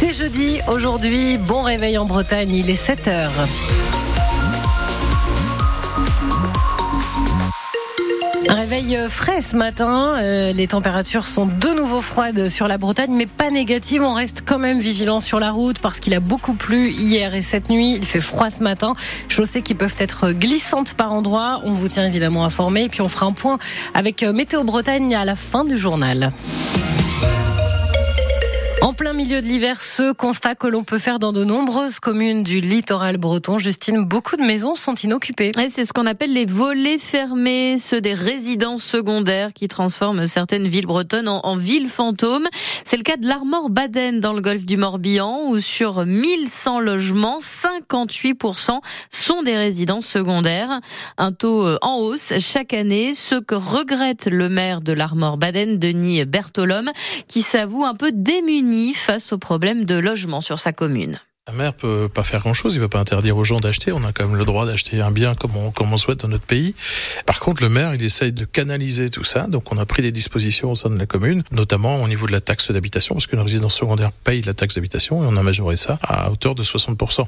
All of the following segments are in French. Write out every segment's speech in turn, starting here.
C'est jeudi aujourd'hui, bon réveil en Bretagne, il est 7h. Un réveil euh, frais ce matin. Euh, les températures sont de nouveau froides sur la Bretagne, mais pas négatives. On reste quand même vigilant sur la route parce qu'il a beaucoup plu hier et cette nuit. Il fait froid ce matin. Chaussées qui peuvent être glissantes par endroits. On vous tient évidemment informé. Et puis on fera un point avec euh, Météo Bretagne à la fin du journal. En plein milieu de l'hiver, ce constat que l'on peut faire dans de nombreuses communes du littoral breton, Justine, beaucoup de maisons sont inoccupées. C'est ce qu'on appelle les volets fermés, ceux des résidences secondaires qui transforment certaines villes bretonnes en, villes fantômes. C'est le cas de l'Armor Baden dans le golfe du Morbihan où sur 1100 logements, 58% sont des résidences secondaires. Un taux euh, en hausse chaque année, ce que regrette le maire de l'Armor Baden, Denis Bertolome, qui s'avoue un peu démuni face au problème de logement sur sa commune. La maire peut pas faire grand-chose, il va pas interdire aux gens d'acheter. On a quand même le droit d'acheter un bien comme on, comme on souhaite dans notre pays. Par contre, le maire, il essaye de canaliser tout ça. Donc, on a pris des dispositions au sein de la commune, notamment au niveau de la taxe d'habitation, parce qu'une résidence secondaire paye la taxe d'habitation et on a majoré ça à hauteur de 60%.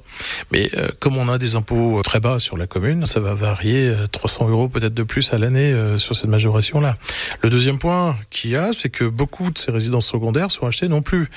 Mais euh, comme on a des impôts très bas sur la commune, ça va varier 300 euh, euros peut-être de plus à l'année euh, sur cette majoration-là. Le deuxième point qu'il y a, c'est que beaucoup de ces résidences secondaires sont achetées non plus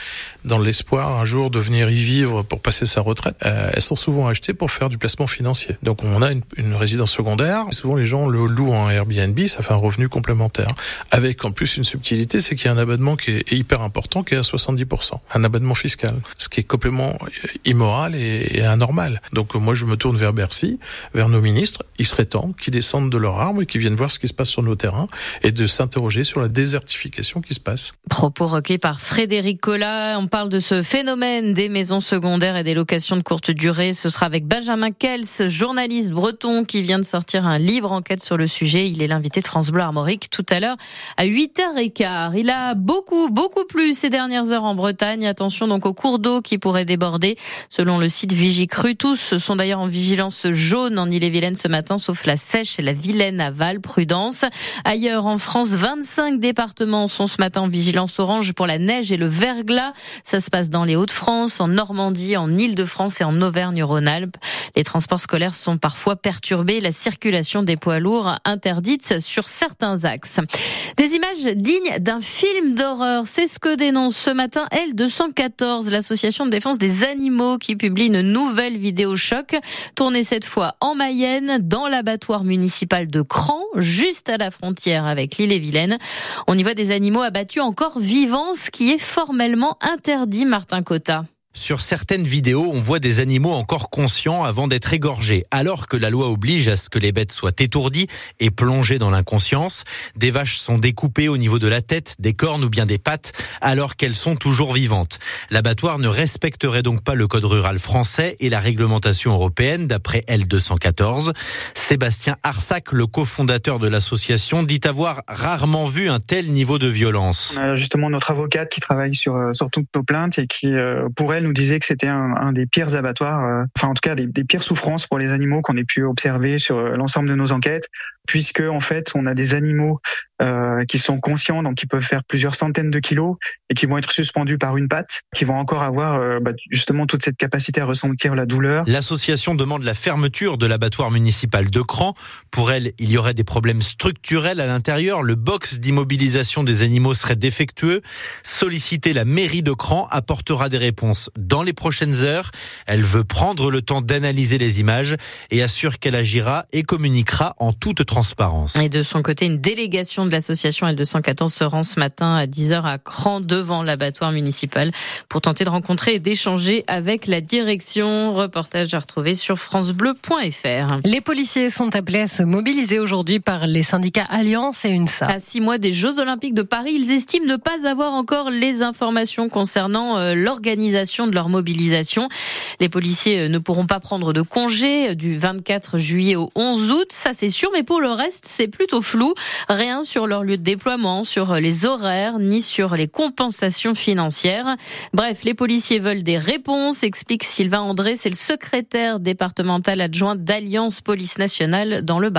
dans l'espoir un jour de venir y vivre pour passer c'est sa retraite, euh, elles sont souvent achetées pour faire du placement financier. Donc on a une, résidence secondaire, souvent les gens le louent en Airbnb, ça fait un revenu complémentaire. Avec en plus une subtilité, c'est qu'il y a un abonnement qui est hyper important, qui est à 70%, un abonnement fiscal, ce qui est complètement immoral et, anormal. Donc moi je me tourne vers Bercy, vers nos ministres, il serait temps qu'ils descendent de leur arme et qu'ils viennent voir ce qui se passe sur nos terrains et de s'interroger sur la désertification qui se passe. Propos recueillis par Frédéric Collat, on parle de ce phénomène des maisons secondaires et des locations de courte durée. Ce sera avec Benjamin Kels, journaliste breton qui vient de sortir un livre enquête sur le sujet. Il est l'invité de France Bleu Armorique tout à l'heure à 8h15. Il a beaucoup, beaucoup plu ces dernières heures en Bretagne. Attention donc aux cours d'eau qui pourraient déborder. Selon le site Vigicru, tous sont d'ailleurs en vigilance jaune en Ille-et-Vilaine ce matin, sauf la Sèche et la Vilaine à Val. Prudence. Ailleurs en France, 25 départements sont ce matin en vigilance orange pour la neige et le verglas. Ça se passe dans les Hauts-de-France, en Normandie, en Île-de-France et en Auvergne-Rhône-Alpes. Les transports scolaires sont parfois perturbés, la circulation des poids lourds interdite sur certains axes. Des images dignes d'un film d'horreur, c'est ce que dénonce ce matin L214, l'association de défense des animaux qui publie une nouvelle vidéo choc, tournée cette fois en Mayenne, dans l'abattoir municipal de Cran, juste à la frontière avec l'île-et-Vilaine. On y voit des animaux abattus encore vivants, ce qui est formellement interdit, Martin Cotta. Sur certaines vidéos, on voit des animaux encore conscients avant d'être égorgés, alors que la loi oblige à ce que les bêtes soient étourdies et plongées dans l'inconscience. Des vaches sont découpées au niveau de la tête, des cornes ou bien des pattes, alors qu'elles sont toujours vivantes. L'abattoir ne respecterait donc pas le code rural français et la réglementation européenne, d'après L214. Sébastien Arsac, le cofondateur de l'association, dit avoir rarement vu un tel niveau de violence. justement notre avocate qui travaille sur, euh, toutes nos plaintes et qui, euh, pour elle, nous disait que c'était un, des pires abattoirs, euh, enfin en tout cas des, des, pires souffrances pour les animaux qu'on ait pu observer sur euh, l'ensemble de nos enquêtes, puisque en fait on a des animaux euh, qui sont conscients, donc qui peuvent faire plusieurs centaines de kilos et qui vont être suspendus par une patte, qui vont encore avoir euh, bah, justement toute cette capacité à ressentir la douleur. L'association demande la fermeture de l'abattoir municipal de Cran. Pour elle, il y aurait des problèmes structurels à l'intérieur. Le box d'immobilisation des animaux serait défectueux. Solliciter la mairie de Cran apportera des réponses dans les prochaines heures. Elle veut prendre le temps d'analyser les images et assure qu'elle agira et communiquera en toute transparence. Et de son côté, une délégation de l'association L214 se rend ce matin à 10h à Cran devant l'abattoir municipal pour tenter de rencontrer et d'échanger avec la direction. Reportage à retrouver sur francebleu.fr. Les policiers sont appelés à se mobiliser aujourd'hui par les syndicats Alliance et UNSA. À six mois des Jeux Olympiques de Paris, ils estiment ne pas avoir encore les informations concernant euh, l'organisation de leur mobilisation. Les policiers euh, ne pourront pas prendre de congé euh, du 24 juillet au 11 août, ça c'est sûr, mais pour le reste, c'est plutôt flou. Rien sur leur lieu de déploiement, sur les horaires, ni sur les compensations financières. Bref, les policiers veulent des réponses, explique Sylvain André, c'est le secrétaire départemental adjoint d'Alliance Police Nationale dans le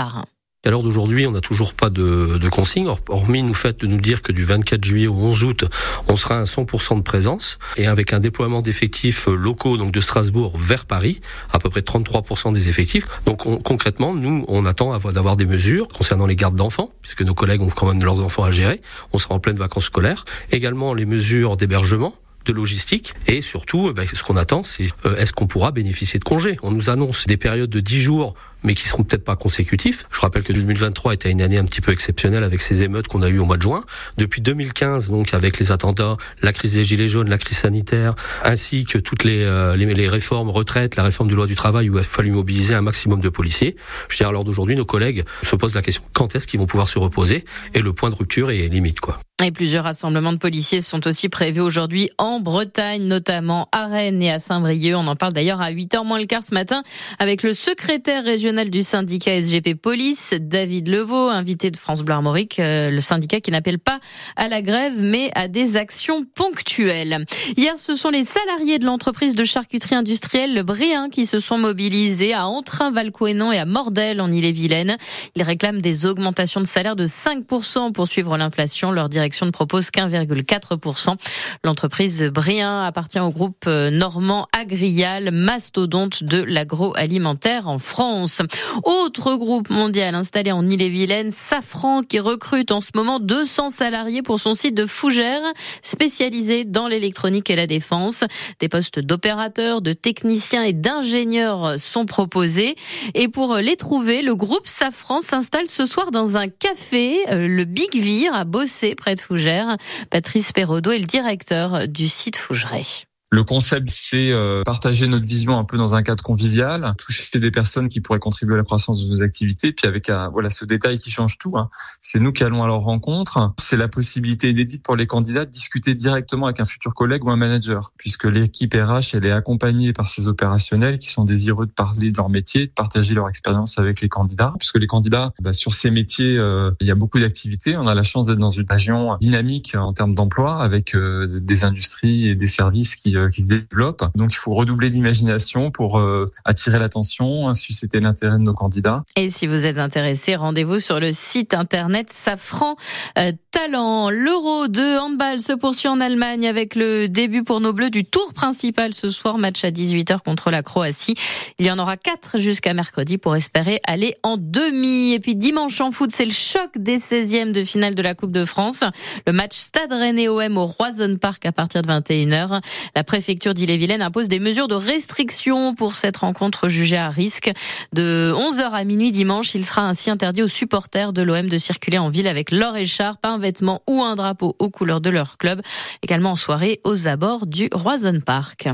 Bas. À l'heure d'aujourd'hui, on n'a toujours pas de, de consigne, hormis nous fait de nous dire que du 24 juillet au 11 août, on sera à 100% de présence et avec un déploiement d'effectifs locaux donc de Strasbourg vers Paris, à peu près 33% des effectifs. Donc concrètement, nous, on attend d'avoir des mesures concernant les gardes d'enfants, puisque nos collègues ont quand même leurs enfants à gérer. On sera en pleine vacances scolaires. Également les mesures d'hébergement de logistique et surtout, eh ben, ce qu'on attend, c'est euh, est-ce qu'on pourra bénéficier de congés? On nous annonce des périodes de 10 jours mais qui seront peut-être pas consécutifs. Je rappelle que 2023 était une année un petit peu exceptionnelle avec ces émeutes qu'on a eues au mois de juin. Depuis 2015, donc avec les attentats, la crise des gilets jaunes, la crise sanitaire, ainsi que toutes les, euh, réformes retraites, la réforme de loi du travail où il a fallu mobiliser un maximum de policiers. Je dirais alors d'aujourd'hui, nos collègues se posent la question quand est-ce qu'ils vont pouvoir se reposer? Et le point de rupture est limite quoi. Et plusieurs rassemblements de policiers sont aussi prévus aujourd'hui en Bretagne, notamment à Rennes et à Saint-Brieuc. On en parle d'ailleurs à 8h moins le quart ce matin avec le secrétaire régional du syndicat SGP Police, David Levaux, invité de France Bleu Armorique, euh, le syndicat qui n'appelle pas à la grève mais à des actions ponctuelles. Hier, ce sont les salariés de l'entreprise de charcuterie industrielle Le Brien qui se sont mobilisés à Entrain, Valcoénan et à Mordel en Ille-et-Vilaine. Ils réclament des augmentations de salaire de 5% pour suivre l'inflation. Leur direction ne propose qu'1,4%. L'entreprise Brien appartient au groupe euh, normand Agrial, mastodonte de l'agroalimentaire en France. Autre groupe mondial installé en Ille-et-Vilaine, Safran, qui recrute en ce moment 200 salariés pour son site de Fougères, spécialisé dans l'électronique et la défense. Des postes d'opérateurs, de techniciens et d'ingénieurs sont proposés. Et pour les trouver, le groupe Safran s'installe ce soir dans un café, euh, le Big Vir, à Bossé, près de Fougères. Patrice Perrodo est le directeur du site Fougeray. Le concept, c'est euh, partager notre vision un peu dans un cadre convivial, toucher des personnes qui pourraient contribuer à la croissance de nos activités. Puis avec un, voilà ce détail qui change tout, hein. c'est nous qui allons à leur rencontre. C'est la possibilité inédite pour les candidats de discuter directement avec un futur collègue ou un manager, puisque l'équipe RH, elle est accompagnée par ces opérationnels qui sont désireux de parler de leur métier, de partager leur expérience avec les candidats, puisque les candidats, bah, sur ces métiers, euh, il y a beaucoup d'activités. On a la chance d'être dans une région dynamique en termes d'emploi, avec euh, des industries et des services qui euh, qui se développe. Donc il faut redoubler d'imagination pour euh, attirer l'attention, susciter l'intérêt de nos candidats. Et si vous êtes intéressé, rendez-vous sur le site internet Safran euh, Talent. L'Euro de handball se poursuit en Allemagne avec le début pour nos Bleus du tour principal ce soir, match à 18h contre la Croatie. Il y en aura quatre jusqu'à mercredi pour espérer aller en demi. Et puis dimanche en foot, c'est le choc des 16e de finale de la Coupe de France. Le match Stade Rennais OM au Roison Park à partir de 21h. La préfecture d'Ille-et-Vilaine impose des mesures de restriction pour cette rencontre jugée à risque. De 11h à minuit dimanche, il sera ainsi interdit aux supporters de l'OM de circuler en ville avec leur écharpe, un vêtement ou un drapeau aux couleurs de leur club. Également en soirée aux abords du Roison Park.